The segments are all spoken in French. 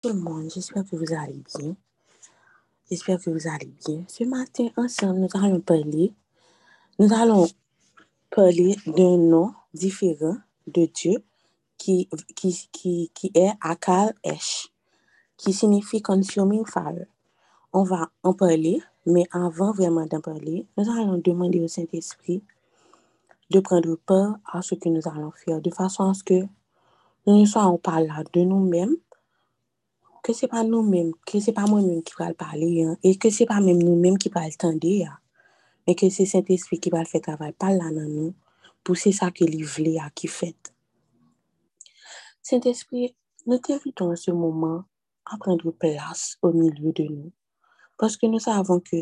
tout le monde, j'espère que vous allez bien. J'espère que vous allez bien. Ce matin, ensemble, nous allons parler, nous allons parler d'un nom différent de Dieu qui, qui, qui, qui est Akal Esh, qui signifie consuming fire. On va en parler, mais avant vraiment d'en parler, nous allons demander au Saint-Esprit de prendre part à ce que nous allons faire, de façon à ce que nous ne soyons pas là de nous-mêmes, que ce n'est pas nous-mêmes, que ce n'est pas moi-même qui va le parler, hein, et que ce n'est pas même nous-mêmes qui va le tendre, hein, mais que c'est Saint-Esprit qui va le faire travail, pas là dans nous, pour c'est ça que lui voulait à qui fait. Saint-Esprit, nous t'invitons en ce moment à prendre place au milieu de nous, parce que nous savons que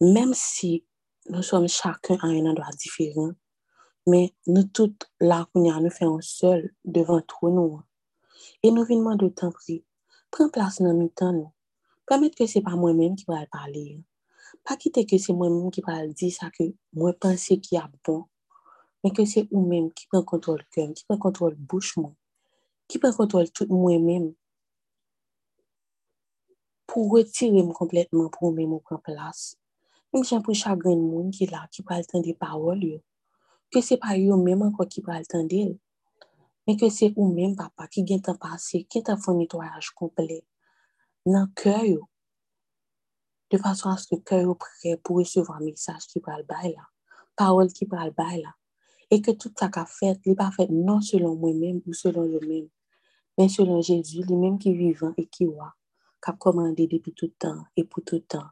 même si nous sommes chacun à un endroit différent, mais nous toutes là, nous faisons seul devant toi, nous. Et nous venons de t'en prier. Prends place dans notre temps, nous. Permettre que ce n'est pas moi-même qui va parler. Pas quitter que c'est moi-même qui va dire ça que moi penser qu'il y a bon, mais que c'est vous-même qui prend contrôle cœur, qui prend contrôle bouche, moi, qui prend contrôle tout moi-même pour retirer complètement pour moi-même prendre place. Même si pour chagrin de monde qui est là, qui parle tant des paroles, que ce n'est pas encore qui parlent tant mais que c'est vous-même, papa, qui vient t'en passer, qui t'a fait un nettoyage complet dans le cœur, de façon à ce que le cœur est prêt pour recevoir un message qui parle bail là, parole qui parle là, et que tout ça qu'a fait, n'est pas fait non selon moi-même ou selon eux-mêmes, mais selon Jésus, lui-même qui est vivant et qui voit, qui a commandé depuis tout le temps et pour tout le temps.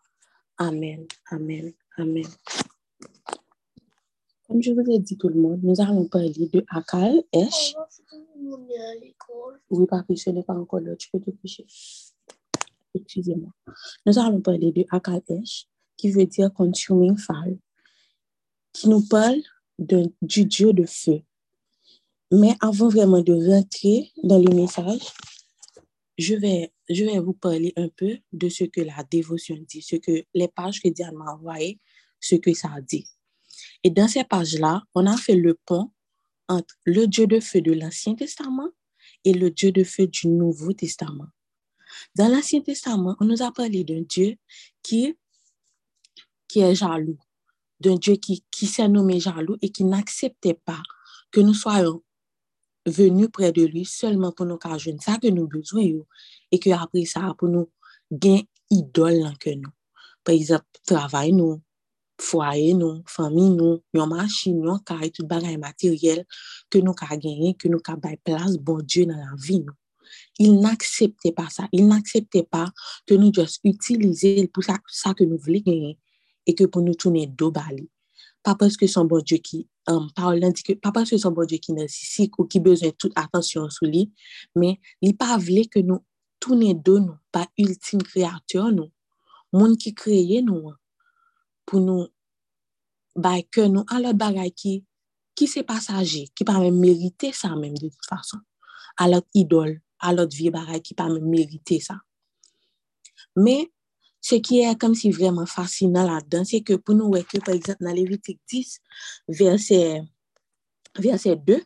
Amen, amen, amen. Comme je vous ai dit tout le monde, nous allons parler de Akal Esh. Oui, papi, ce n'est pas encore là, tu peux te coucher. Excusez-moi. Nous allons parler de Akal Esh, qui veut dire consuming fire, qui nous parle de, du Dieu de feu. Mais avant vraiment de rentrer dans le message, je vais, je vais vous parler un peu de ce que la dévotion dit, ce que les pages que Diane m'a envoyées, ce que ça dit. Et dans ces pages-là, on a fait le pont entre le Dieu de feu de l'Ancien Testament et le Dieu de feu du Nouveau Testament. Dans l'Ancien Testament, on nous a parlé d'un Dieu qui, qui est jaloux, d'un Dieu qui, qui s'est nommé jaloux et qui n'acceptait pas que nous soyons venus près de lui seulement pour nous cacher ça que nous besoin et que après ça pour nous gagner idole que nous. Par exemple, travail nous, foyer nous, famille nous, yon machine, yon kay, tout bagay matériel que nous ka gagné, que nous ka bay place bon Dieu dans la vie nous. Il n'acceptait pas ça. Il n'acceptait pas que nous juste utiliser pour ça, ça que nous voulions gagner et que pour nous tourner dos bali. Pas parce que son bon Dieu qui, um, parle, que, pas parce que son bon Dieu qui narcissique ou qui besoin de toute attention sur lui, mais il pas voulu que nous tourner dos nous, pas ultime créateur nous, monde qui créé nous, pour nous bay que nous à l'autre bagay qui qui c'est passager qui pas même mériter ça même de toute façon. À l'autre idole à l'autre vieux bagay qui pas même mériter ça. Mais ce qui est comme si vraiment fascinant là-dedans c'est que pour nous que par exemple dans Lévitique 10 verset verset 2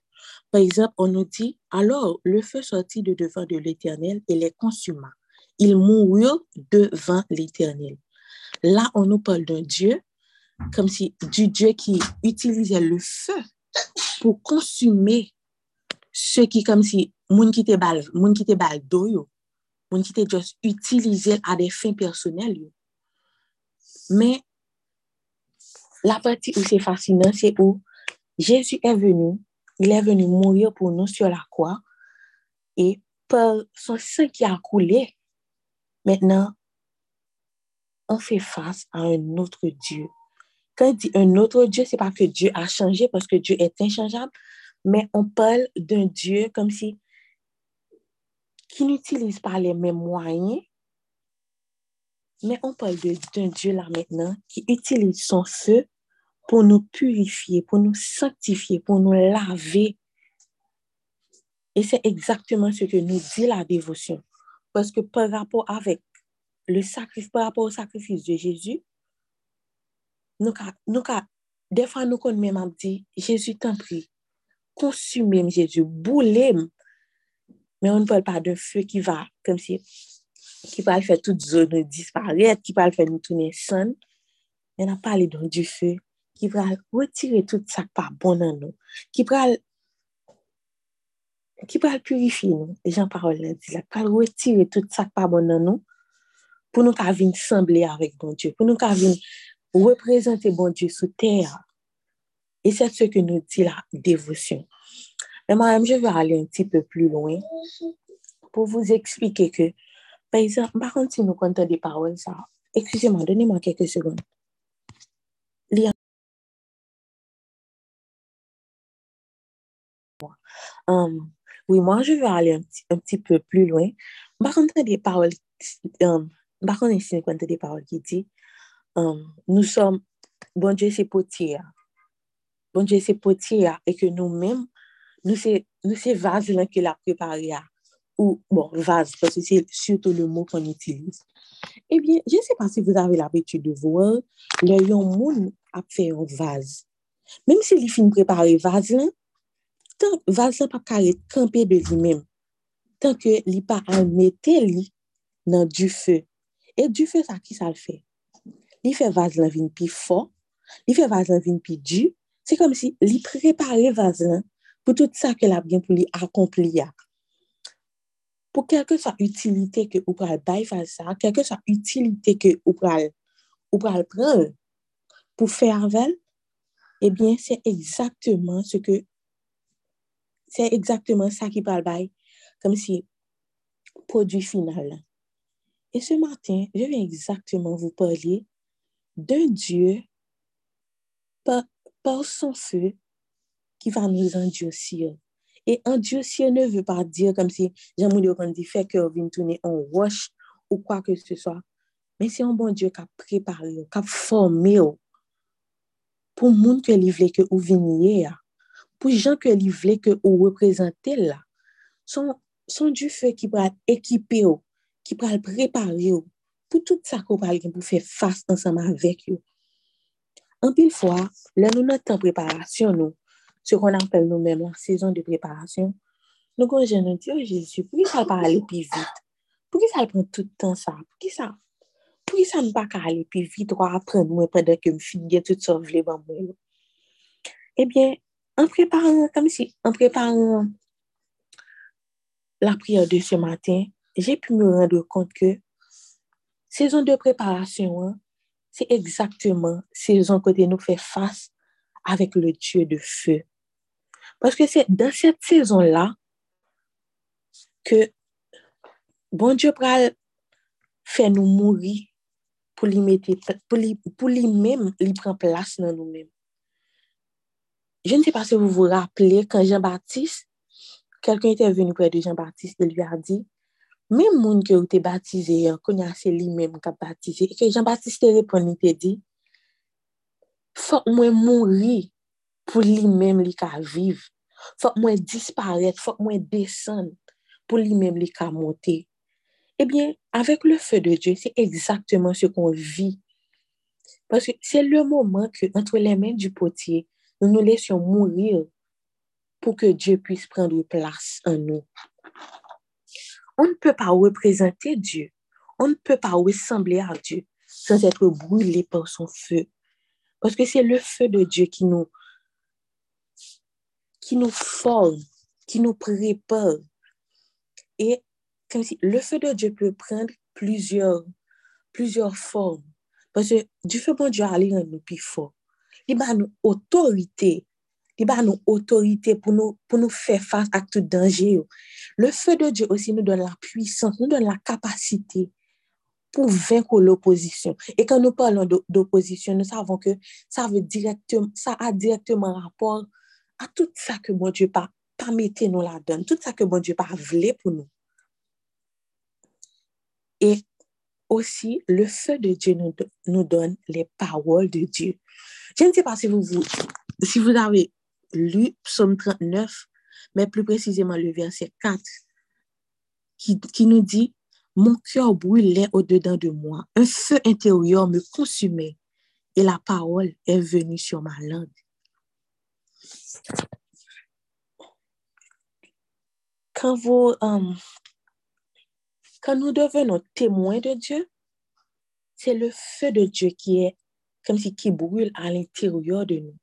par exemple on nous dit alors le feu sortit de devant de l'Éternel et les consuma. Il mourut devant l'Éternel là on nous parle d'un Dieu comme si du Dieu qui utilisait le feu pour consumer ce qui comme si moun qui te bal, moun qui te bal moun qui te juste utilisé à des fins personnelles. Mais la partie où c'est fascinant, c'est où Jésus est venu, il est venu mourir pour nous sur la croix et par son sang qui a coulé, maintenant, on fait face à un autre Dieu quand dit un autre Dieu, c'est pas que Dieu a changé parce que Dieu est inchangeable, mais on parle d'un Dieu comme si qui n'utilise pas les mêmes moyens, mais on parle d'un Dieu là maintenant qui utilise son feu pour nous purifier, pour nous sanctifier, pour nous laver. Et c'est exactement ce que nous dit la dévotion. Parce que par rapport avec le sacrifice, par rapport au sacrifice de Jésus, nous nous des fois nous kon même dit Jésus t'en prie consume Jésus boulez mais on ne parle pas d'un feu qui va, comme si, qui va faire toute zone disparaître, qui va faire nous tourner son. On a parlé d'un du feu qui va retirer tout ça pas bon nous, qui va qui va purifier nous. Les gens parole là dit là, va retirer tout ça pas bon dans nous pour nous qu'à venir sembler avec bon Dieu, pour nous qu'à venir représenter bon Dieu sur terre. Et c'est ce que nous dit la dévotion. Mais moi-même, je vais aller un petit peu plus loin pour vous expliquer que, par exemple, par contre, si nous comptons des paroles, ça, excusez-moi, donnez-moi quelques secondes. Um, oui, moi, je vais aller un petit, un petit peu plus loin. Par contre, des paroles, um, bakon en sin kwante de parol ki di, um, euh, nou som, bon Dje se poti ya, bon Dje se poti ya, e ke nou men, nou se, se vaz lan ke la prepari ya, ou, bon, vaz, parce que c'est surtout le mot qu'on utilise. Eh bien, je ne sais pas si vous avez l'habitude de voir, le yon moun ap fè yon vaz. Mèm si li fin prepare vaz lan, tan vaz lan pa kare kampe de li mèm, tan ke li pa anmete li nan du fè. E du fe sa ki sa l fe? Li fe vazlan vin pi fo, li fe vazlan vin pi di, se kom si li prepare vazlan pou tout sa ke la byen pou li akompli ya. Po kelke sa utilite ke ou pral bay vazlan, kelke sa utilite ke ou pral, ou pral pral pou fe arvel, ebyen eh se ekzakteman se ke, se ekzakteman sa ki pral bay, kom si prodwi final la. Et ce matin, je vais exactement vous parler d'un Dieu par, par son feu qui va nous endurcir. Et endurcir ne veut pas dire comme si j'aimerais qu'on dit fait que vient tourner en roche ou quoi que ce soit. Mais c'est un bon Dieu qui a préparé, qui a formé pour monde que voulait que vous veniez pour gens que voulait que vous représentez là. Son, son du feu qui va équiper qui va préparer pour tout ça qu'on va pour faire face ensemble avec vous. En pile fois, là nous notre préparation nous ce qu'on appelle nous-mêmes la saison de préparation, nous allons nous dire, Jésus, pourquoi ça va aller plus vite? Pourquoi ça prend tout le temps ça? Pourquoi ça? Pourquoi ça ne va pas aller plus vite? Ou apprendre moi pendant que je finis tout ça, je moi? Eh bien, en préparant, comme si, en préparant la prière de ce matin, j'ai pu me rendre compte que saison de préparation, hein, c'est exactement saison côté nous fait face avec le Dieu de feu. Parce que c'est dans cette saison-là que bon Dieu pral fait nous mourir pour lui mettre, pour lui, pour lui même, lui prendre place dans nous-mêmes. Je ne sais pas si vous vous rappelez quand Jean-Baptiste, quelqu'un était venu près de Jean-Baptiste et lui a dit, même monde que vous êtes baptisé, c'est lui-même qui a baptisé. Et que Jean-Baptiste répond, il te dit, faut moi mourir pour lui-même li ka vive. Faut moi disparaître, faut moi descendre pour lui-même li ka monter. Eh bien, avec le feu de Dieu, c'est exactement ce qu'on vit. Parce que c'est le moment que, entre les mains du potier, nous nous laissions mourir pour que Dieu puisse prendre place en nous. On ne peut pas représenter Dieu. On ne peut pas ressembler à Dieu sans être brûlé par son feu. Parce que c'est le feu de Dieu qui nous, qui nous forme, qui nous prépare. Et le feu de Dieu peut prendre plusieurs, plusieurs formes. Parce que du feu bon Dieu aller en nous plus. Il a nous autorité. Il a nous autorité pour nous, pour nous faire face à tout danger. Le feu de Dieu aussi nous donne la puissance, nous donne la vaincre l'opposition. Et quand nous parlons d'opposition, nous savons que ça veut directement, ça a directement rapport à tout ça que mon Dieu pas, pas nous la donne, tout ça que mon Dieu pas voulu pour nous. Et aussi, le feu de Dieu nous, nous donne les paroles de Dieu. Je ne sais pas si vous, vous, si vous avez lu Psaume 39, mais plus précisément le verset 4, qui, qui nous dit, mon cœur brûlait au-dedans de moi, un feu intérieur me consumait et la parole est venue sur ma langue. quand vous, euh, quand nous devenons témoins de Dieu, c'est le feu de Dieu qui est comme si qui brûle à l'intérieur de nous,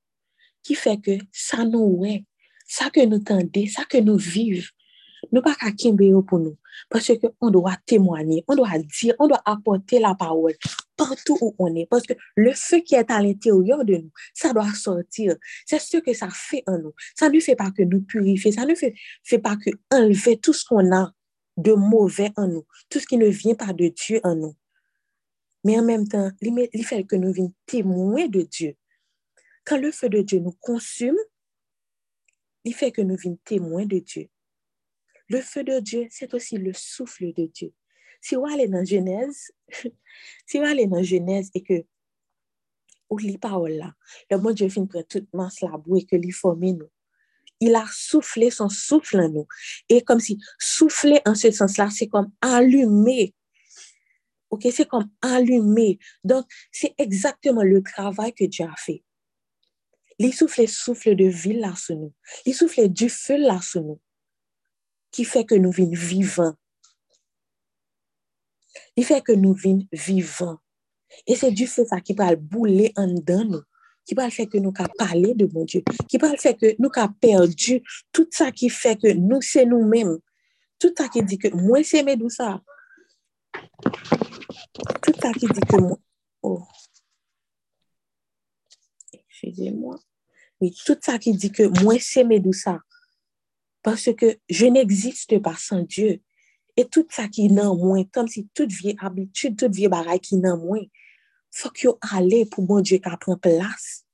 qui fait que ça nous ouais, ça que nous tendons, ça que nous vivons, nous pas qu'à pour nous. Parce qu'on doit témoigner, on doit dire, on doit apporter la parole partout où on est. Parce que le feu qui est à l'intérieur de nous, ça doit sortir. C'est ce que ça fait en nous. Ça ne fait pas que nous purifier, ça ne fait, fait pas que enlever tout ce qu'on a de mauvais en nous, tout ce qui ne vient pas de Dieu en nous. Mais en même temps, il fait que nous venions témoins de Dieu. Quand le feu de Dieu nous consume, il fait que nous venions témoins de Dieu. Le feu de Dieu, c'est aussi le souffle de Dieu. Si vous allez dans Genèse, si vous allez dans Genèse et que vous lisez parole là, le bon Dieu finit prendre toute masse la boue et que lui formé nous. Il a soufflé son souffle en nous. Et comme si souffler en ce sens-là, c'est comme allumer. C'est comme allumer. Donc, c'est exactement le travail que Dieu a fait. Il souffle souffle de vie là sur nous. Il souffle du feu là sur nous qui fait que nous vîmes vivants. Il fait que nous vîmes vivants. Et c'est du fait ça qui va bouler en dedans nous, qui va faire que nous avons parler de mon Dieu, qui va faire que nous avons perdu tout ça qui fait que nous, c'est nous-mêmes. Tout ça qui dit que moi, c'est mes ça. Tout ça qui dit que moi, oh, excusez-moi. Oui, tout ça qui dit que moi, c'est ça parce que je n'existe pas sans Dieu. Et tout ça qui est en moi, comme si toute vieille habitude, toute vieille bagaille qui est en moi, faut que aller pour bon Dieu qui prend place.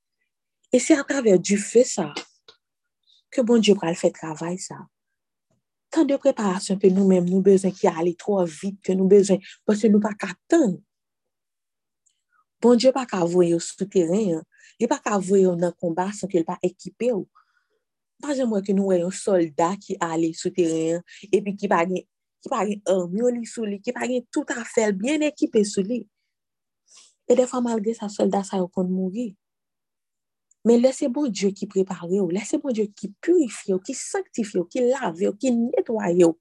Et c'est à travers du feu ça que bon Dieu va le faire travail ça. Tant de préparation que nous-mêmes, nous besoin qui aller trop vite, que nous besoin, parce que nous pas qu'attendre. Bon Dieu pas qu'à voye au souterrain, hein? il pas qu'à yo dans komba combat sans qu'il pas équipé. yo. Pa jen mwen ke nou voye yo soldat ki ale souteren, epi ki pa gen, gen armyon li sou li, ki pa gen tout a fel, bien ekipe sou li. E defa malgre sa soldat sa yo kon mouri. Men lese bon Diyo ki prepare yo, lese bon Diyo ki purifye yo, ki sanktifye yo, ki lave yo, ki netwaye yo,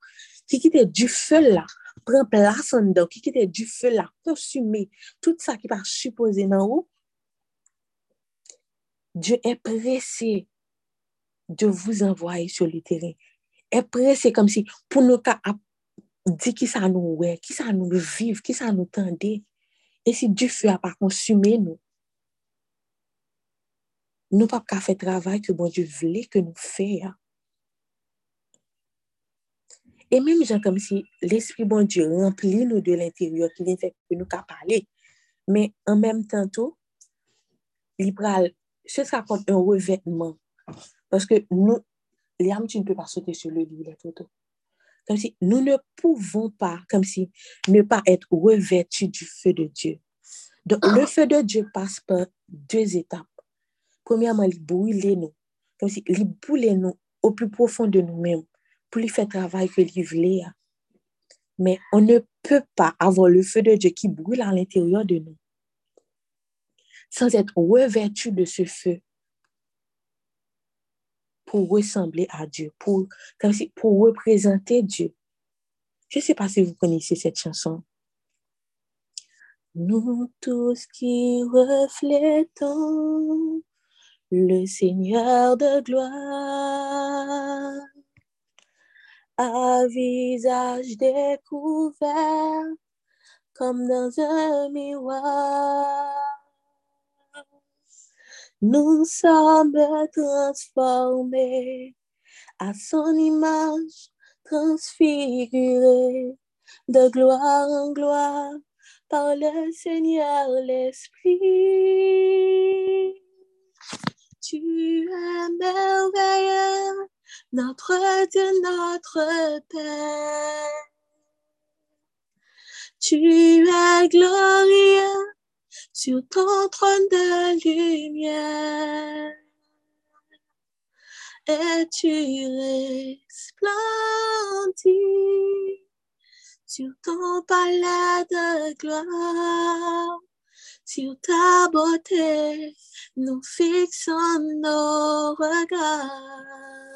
ki kite du fel la. Pren plasan do, ki kite du fel la, konsume, tout sa ki pa suppose nan ou, Diyo e prese de vous envoyer sur le terrain. Après, c'est comme si, pour nous dire qui ça nous ouais, qui ça nous vive, qui ça nous tendait. Et si Dieu fait à pas consumer nous, nous pas qu'à faire travail que bon Dieu voulait que nous fassions. Et même genre comme si l'Esprit bon Dieu remplit nous de l'intérieur, qui vient faire que nous qu'à parler. Mais en même temps, tout, ce sera comme un revêtement parce que nous, Liam, tu ne peux pas sauter sur le lit, les photos. Comme si nous ne pouvons pas, comme si ne pas être revêtus du feu de Dieu. Donc, le feu de Dieu passe par deux étapes. Premièrement, il brûle nous. Comme si il brûle nous au plus profond de nous-mêmes pour lui faire travail que lui voulait. Mais on ne peut pas avoir le feu de Dieu qui brûle à l'intérieur de nous sans être revêtu de ce feu pour ressembler à Dieu, pour, comme si, pour représenter Dieu. Je ne sais pas si vous connaissez cette chanson. Nous tous qui reflétons le Seigneur de gloire, à visage découvert comme dans un miroir nous sommes transformés à son image, transfigurés de gloire en gloire par le Seigneur l'Esprit. Tu es notre Dieu, notre Père. Tu es glorieux sur ton trône de lumière. Et tu resplendis sur ton palais de gloire. Sur ta beauté, nous fixons nos regards.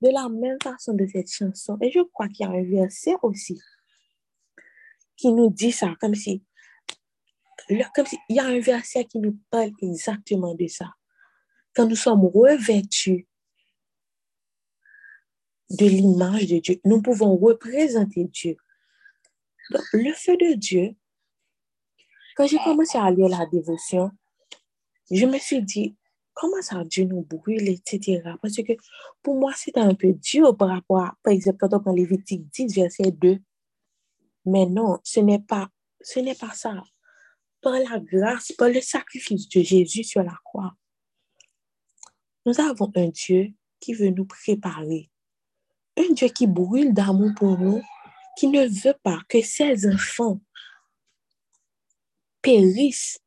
De la même façon de cette chanson. Et je crois qu'il y a un verset aussi qui nous dit ça, comme si, comme si il y a un verset qui nous parle exactement de ça. Quand nous sommes revêtus de l'image de Dieu, nous pouvons représenter Dieu. Le feu de Dieu, quand j'ai commencé à lire la dévotion, je me suis dit, comment ça Dieu nous brûle, etc. Parce que pour moi, c'était un peu dur par rapport à, par exemple, quand Lévitique 10, verset 2. Mais non, ce n'est pas, ce n'est pas ça. Par la grâce, par le sacrifice de Jésus sur la croix, nous avons un Dieu qui veut nous préparer. Un Dieu qui brûle d'amour pour nous, qui ne veut pas que ses enfants périssent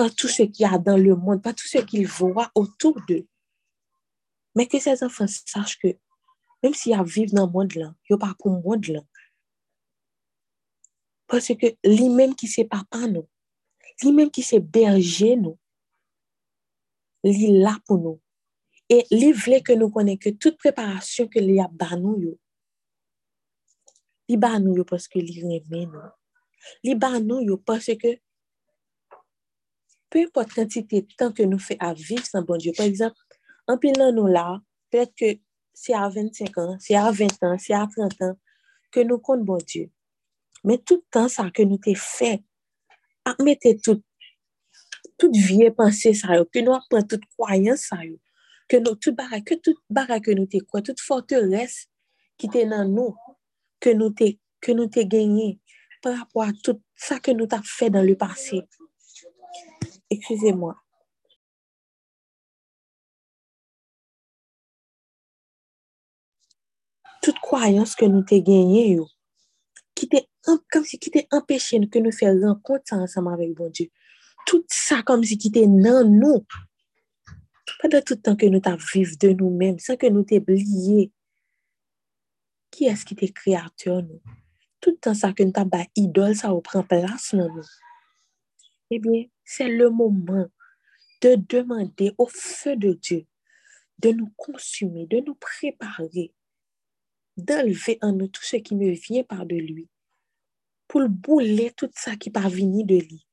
par tout ce qu'il y a dans le monde, par tout ce qu'ils voient autour d'eux. Mais que ces enfants sachent que même s'ils vivent dans le monde, là, ils ne pas pour le monde. Là. Parce que lui-même qui c'est papa, nous, lui-même qui c'est berger, nous, lui là pour nous. Et lui voulait que nous connaissions que toute préparation que lui a ban nous, il ban nous parce que lui reme nous. Il ban nous parce que peu importe quantité de temps que nous fait à vivre sans bon Dieu. Par exemple, en pilant nous là, peut-être que c'est à 25 ans, c'est à 20 ans, c'est à 30 ans que nous comptons bon Dieu. Mais tout le temps ça que nous t'ai fait, à mettre tout, toute vieille pensée ça, que nous apprenons toute croyance que nous, toute barre, que toute que nous t'ai quoi, toute forteresse qui était dans nous, que nous t'ai, que nous gagné par rapport à tout ça que nous t'as fait dans le passé. Excusez-moi. Toute croyance que nous t'ai gagné, qui t'est comme si qui t'est empêché que nous faire rencontre ensemble avec bon Dieu. Tout ça comme si qui était dans nous. Pendant tout le temps que nous t'avons vécu de nous-mêmes, sans que nous t'oublié. Qui est-ce qui t'est créateur nous? Tout le temps ça que nous t'avons idole, ça prend place dans nous. Eh bien, c'est le moment de demander au feu de Dieu de nous consumer, de nous préparer, d'enlever en nous tout ce qui ne vient pas de lui, pour bouler tout ça qui pas venu de lui.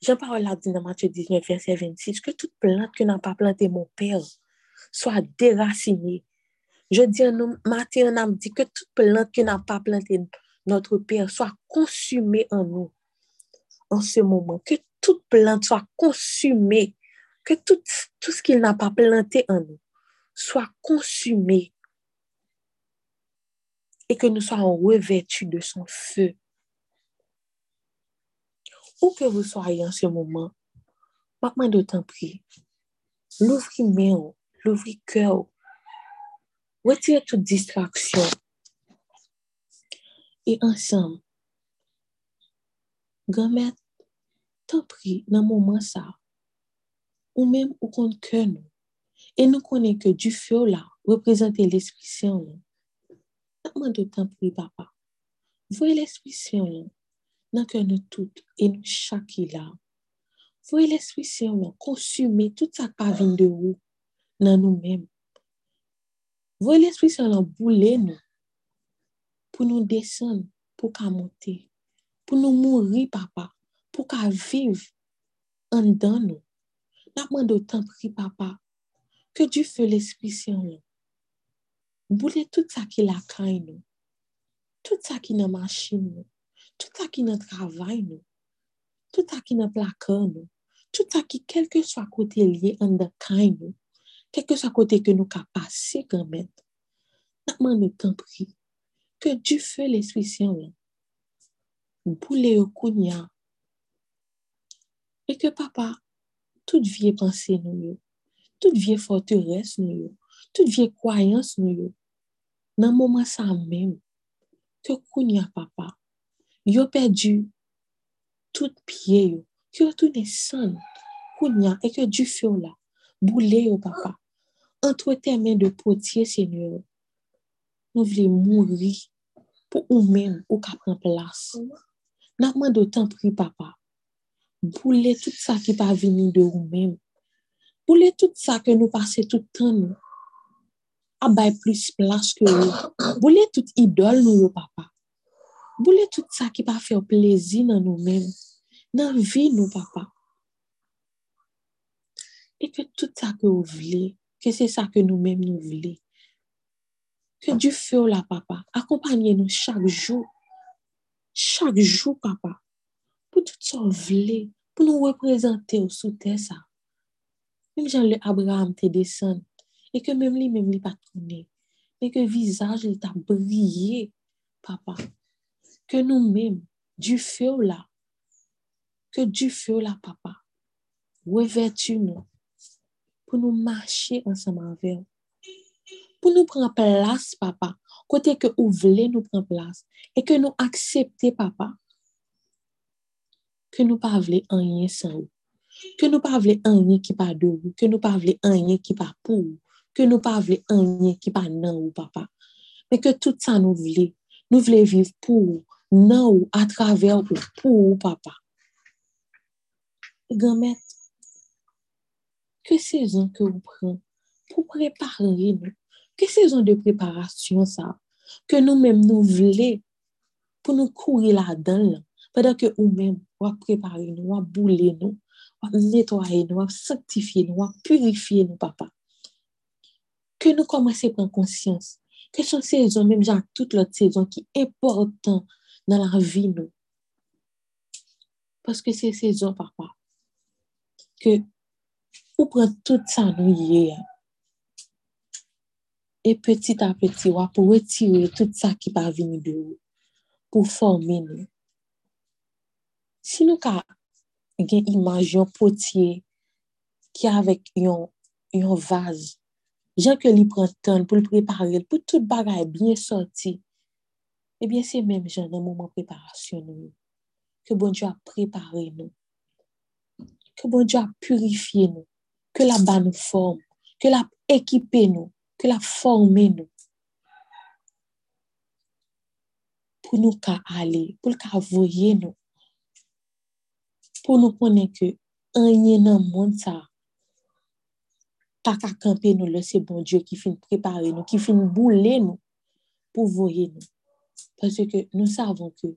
Jean-Paul a dit dans Matthieu 19, verset 26, que toute plante que n'a pas planté mon Père soit déracinée. Je dis en Matthieu, on a dit que toute plante que n'a pas planté notre Père soit consumée en nous en ce moment, que toute plante soit consumée, que tout, tout ce qu'il n'a pas planté en nous soit consumé et que nous soyons revêtus de son feu. Où que vous soyez en ce moment, maintenant de temps prie, l'ouvrir main, l'ouvrir cœur, retirez toute distraction et ensemble, grand t'en prie, dans moment ça, ou même au compte que nous, et nous connaissons que du feu là représente l'Esprit Saint. Comment de t'en prie, papa? Voyez l'Esprit Saint là, dans que nous toutes et nous chaque là. Voyez l'Esprit Saint là, consumer tout ça qui vient de vous, dans nous-mêmes. Voyez l'Esprit Saint là, bouler nous, pour nous descendre, pour qu'à monter, pour nous mourir, papa pour qu'à vivre en dedans nous. N'a moins de temps pris, papa, que Dieu fait l'Esprit Saint. Boule tout ça qui la caille nous. Tout ça qui n'a machine nous. Tout ça qui n'a travail nous. Tout ça qui n'a placard nous. Tout ça qui, quel que soit côté lié en de caille nous. Quel que soit côté que nous qu'a passé quand même. N'a moins de temps pris. Que Dieu fait l'Esprit Saint. Et que papa, toute vieille pensée nous, toute vieille forteresse nous, toute vieille croyance nous, dans le moment ça même, que kounya papa, yo perdu tout pied yo, que retourne sans kounya et que du feu là, boule yo papa, entre tes mains de potier Seigneur, nous voulons mourir pour nous-mêmes ou qu'à prendre place. N'a pas de temps pris papa, boule tout ça qui pas venu de vous-même. Boule tout sa ke nou pase tout tan nou. A bay plus plas ke ou. Boule tout idol nou yo papa. Boule tout sa ki pa fe o plezi nan nou men. Nan vi nou papa. E ke tout sa ke ou vle. Ke se sa ke nou men nou vle. Ke du fe ou la papa. Akompanyen nou chak jou. Chak jou papa. Pou tout sa vle. Pou nou reprezente ou sou te sa. Mem jan le Abraham te desen, e ke mem li mem li patounen, e ke vizaj li ta brye, papa, ke nou mem, du fe ou la, ke du fe ou papa, wevetu nou, pou nou mache ansaman ver, pou nou pran plas, papa, kote ke ou vle nou pran plas, e ke nou papa, ke nou pa vle anye san ou, que nous pas un qui pas de vous, que nous pas un qui pas pour, que nous pas un qui pas non ou papa. Mais que tout ça nous voulons, nous voulons vivre pour, non ou à travers ou pour papa. Grand que saison que vous prenez pour préparer nous, que saison de préparation ça, que nous-mêmes nous voulons pour nous courir là-dedans, pendant que nous-mêmes, nous préparer nous, nous bouler nous, nettoyer nous, sanctifier nous, purifier nous, papa. Que nous commençons à prendre conscience que sont saison, même genre toute l'autre saison, qui est dans la vie. Parce que c'est saison, papa, que vous tout ça, nous, hier. Et petit à petit, pour retirer tout ça qui venir de vous, pour former nous. Si nous, gen imaj yon potye ki avek yon yon vaz. Jan ke li pran ton pou l prepare, pou tout bagay bien sorti, ebyen se menm jan nan mouman preparasyon nou. Ke bon Diyo a prepare nou. Ke bon Diyo a purifiye nou. Ke la ban nou form. Ke la ekipe nou. Ke la forme nou. Pou nou ka ale, pou l ka nou. Pou nou konen ke anye nan moun sa, tak akampe nou le se bon Diyo ki fin prepare nou, ki fin boule nou, pou voye nou. Pase ke nou savon ke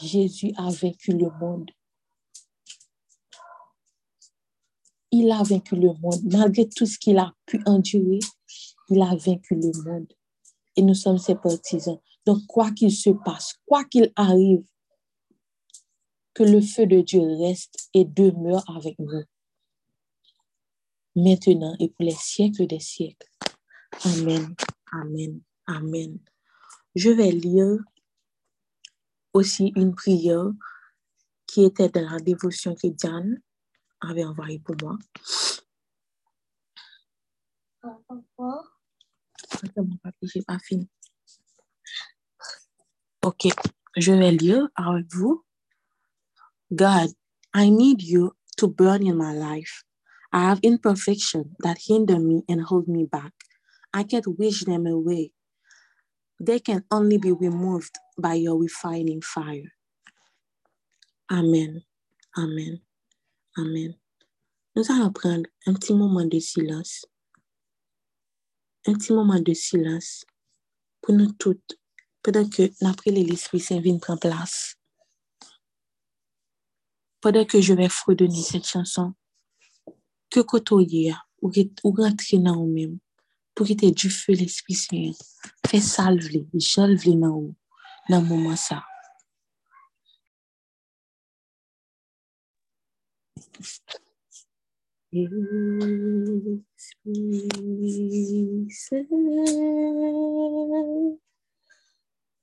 Jezu a venku le moun. Il a venku le moun. Malgre tout ce qu'il a pu endurer, il a venku le moun. Et nous sommes ses partisans. Donc, quoi qu'il se passe, quoi qu'il arrive, que le feu de Dieu reste et demeure avec vous, maintenant et pour les siècles des siècles. Amen, amen, amen. Je vais lire aussi une prière qui était dans la dévotion que Diane avait envoyée pour moi. pas fini. Ok, je vais lire avec vous. God, I need you to burn in my life. I have imperfection that hinder me and hold me back. I can't wish them away. They can only be removed by your refining fire. Amen. Amen. Amen. Nous allons prendre un petit moment de silence. Un petit moment de silence pour nous toutes, pendant que l'après l'Esprit Saint vient prendre place. Pendant que je vais fredonner cette chanson, que côtoyer ou, ou rentrer dans vous-même pour quitter du feu l'Esprit Saint, fait salver, j'enlève dans vous, dans le moment ça.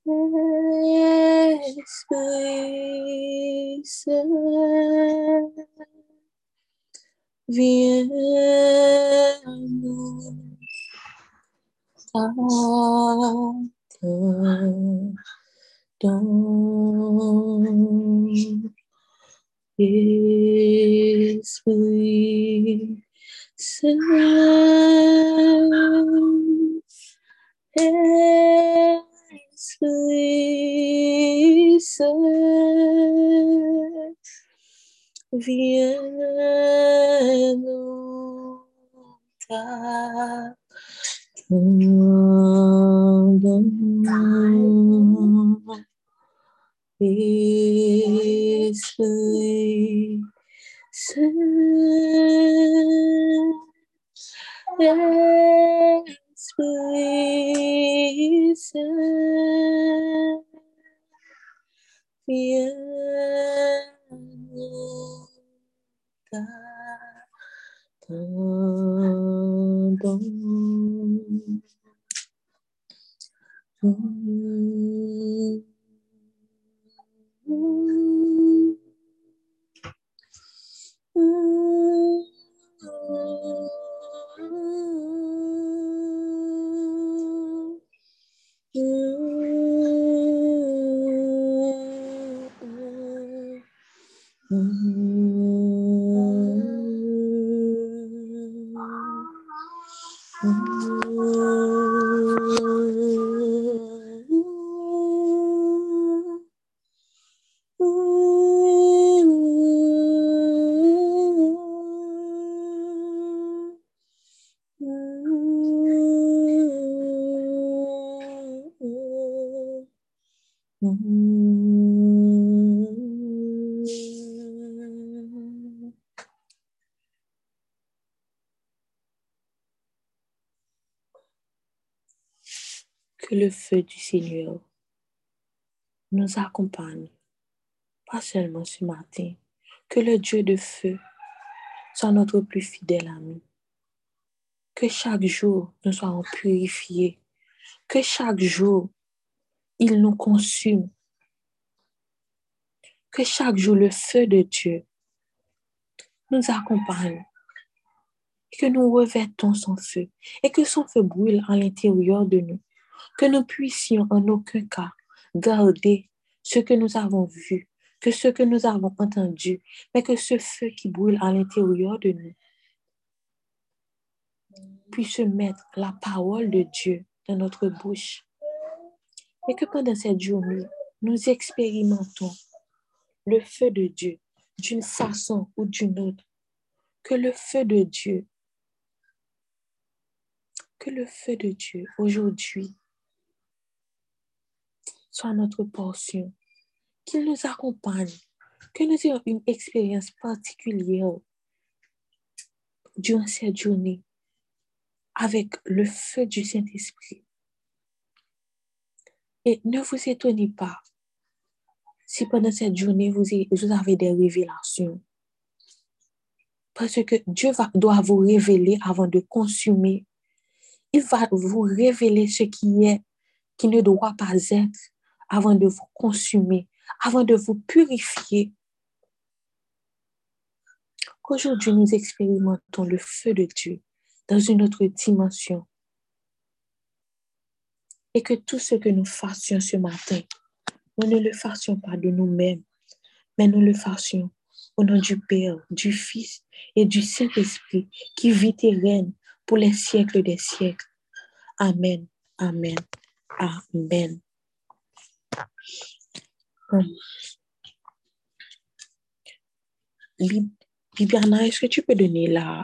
Esprit Saint, viens nous attendre Esprit Saint. Esprit Saint, viens nous Esprit Saint, Esprit Saint, viens nous le feu du Seigneur nous accompagne, pas seulement ce matin, que le Dieu de feu soit notre plus fidèle ami. Que chaque jour nous soyons purifiés, que chaque jour il nous consume, que chaque jour le feu de Dieu nous accompagne. Que nous revêtons son feu. Et que son feu brûle à l'intérieur de nous, que nous puissions en aucun cas garder ce que nous avons vu, que ce que nous avons entendu, mais que ce feu qui brûle à l'intérieur de nous puisse mettre la parole de Dieu dans notre bouche. Et que pendant cette journée, nous expérimentons le feu de Dieu d'une façon ou d'une autre. Que le feu de Dieu, que le feu de Dieu aujourd'hui soit notre portion, qu'il nous accompagne, que nous ayons une expérience particulière durant cette journée avec le feu du Saint-Esprit. Et ne vous étonnez pas si pendant cette journée vous, avez des révélations. Parce que Dieu doit vous révéler avant de consommer. Il va vous révéler ce qui est, qui ne doit pas être avant de vous consumer, avant de vous purifier. Qu'aujourd'hui nous expérimentons le feu de Dieu dans une autre dimension. Et que tout ce que nous fassions ce matin, nous ne le fassions pas de nous-mêmes, mais nous le fassions au nom du Père, du Fils et du Saint-Esprit qui vit et règne pour les siècles des siècles. Amen, amen, amen. Bibiana, est-ce que tu peux donner la,